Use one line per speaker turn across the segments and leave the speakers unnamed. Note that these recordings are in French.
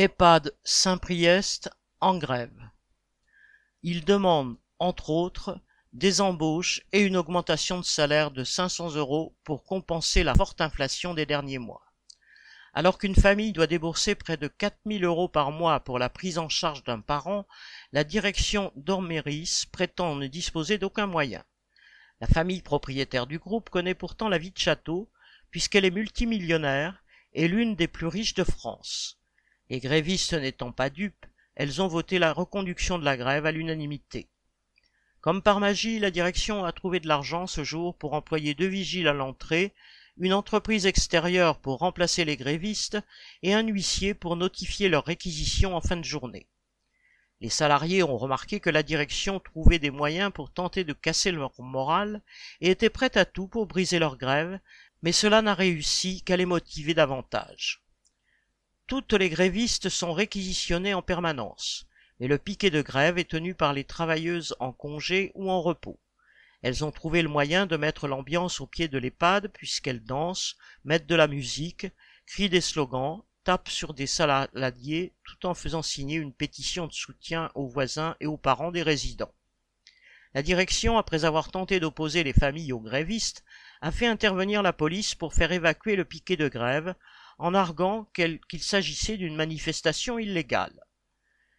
EHPAD Saint-Priest en grève. Ils demandent, entre autres, des embauches et une augmentation de salaire de 500 euros pour compenser la forte inflation des derniers mois. Alors qu'une famille doit débourser près de 4000 euros par mois pour la prise en charge d'un parent, la direction d'Orméris prétend ne disposer d'aucun moyen. La famille propriétaire du groupe connaît pourtant la vie de château, puisqu'elle est multimillionnaire et l'une des plus riches de France. Les grévistes n'étant pas dupes, elles ont voté la reconduction de la grève à l'unanimité. Comme par magie, la direction a trouvé de l'argent ce jour pour employer deux vigiles à l'entrée, une entreprise extérieure pour remplacer les grévistes et un huissier pour notifier leur réquisition en fin de journée. Les salariés ont remarqué que la direction trouvait des moyens pour tenter de casser leur morale et était prête à tout pour briser leur grève, mais cela n'a réussi qu'à les motiver davantage. Toutes les grévistes sont réquisitionnées en permanence, mais le piquet de grève est tenu par les travailleuses en congé ou en repos. Elles ont trouvé le moyen de mettre l'ambiance au pied de l'EHPAD puisqu'elles dansent, mettent de la musique, crient des slogans, tapent sur des saladiers tout en faisant signer une pétition de soutien aux voisins et aux parents des résidents. La direction, après avoir tenté d'opposer les familles aux grévistes, a fait intervenir la police pour faire évacuer le piquet de grève, en arguant qu'il s'agissait d'une manifestation illégale.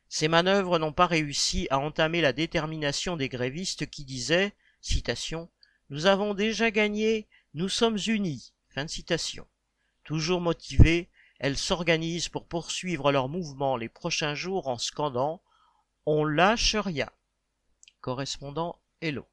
Ces manœuvres n'ont pas réussi à entamer la détermination des grévistes qui disaient citation, Nous avons déjà gagné, nous sommes unis. Fin de citation. Toujours motivées, elles s'organisent pour poursuivre leur mouvement les prochains jours en scandant On lâche rien. Correspondant Hello.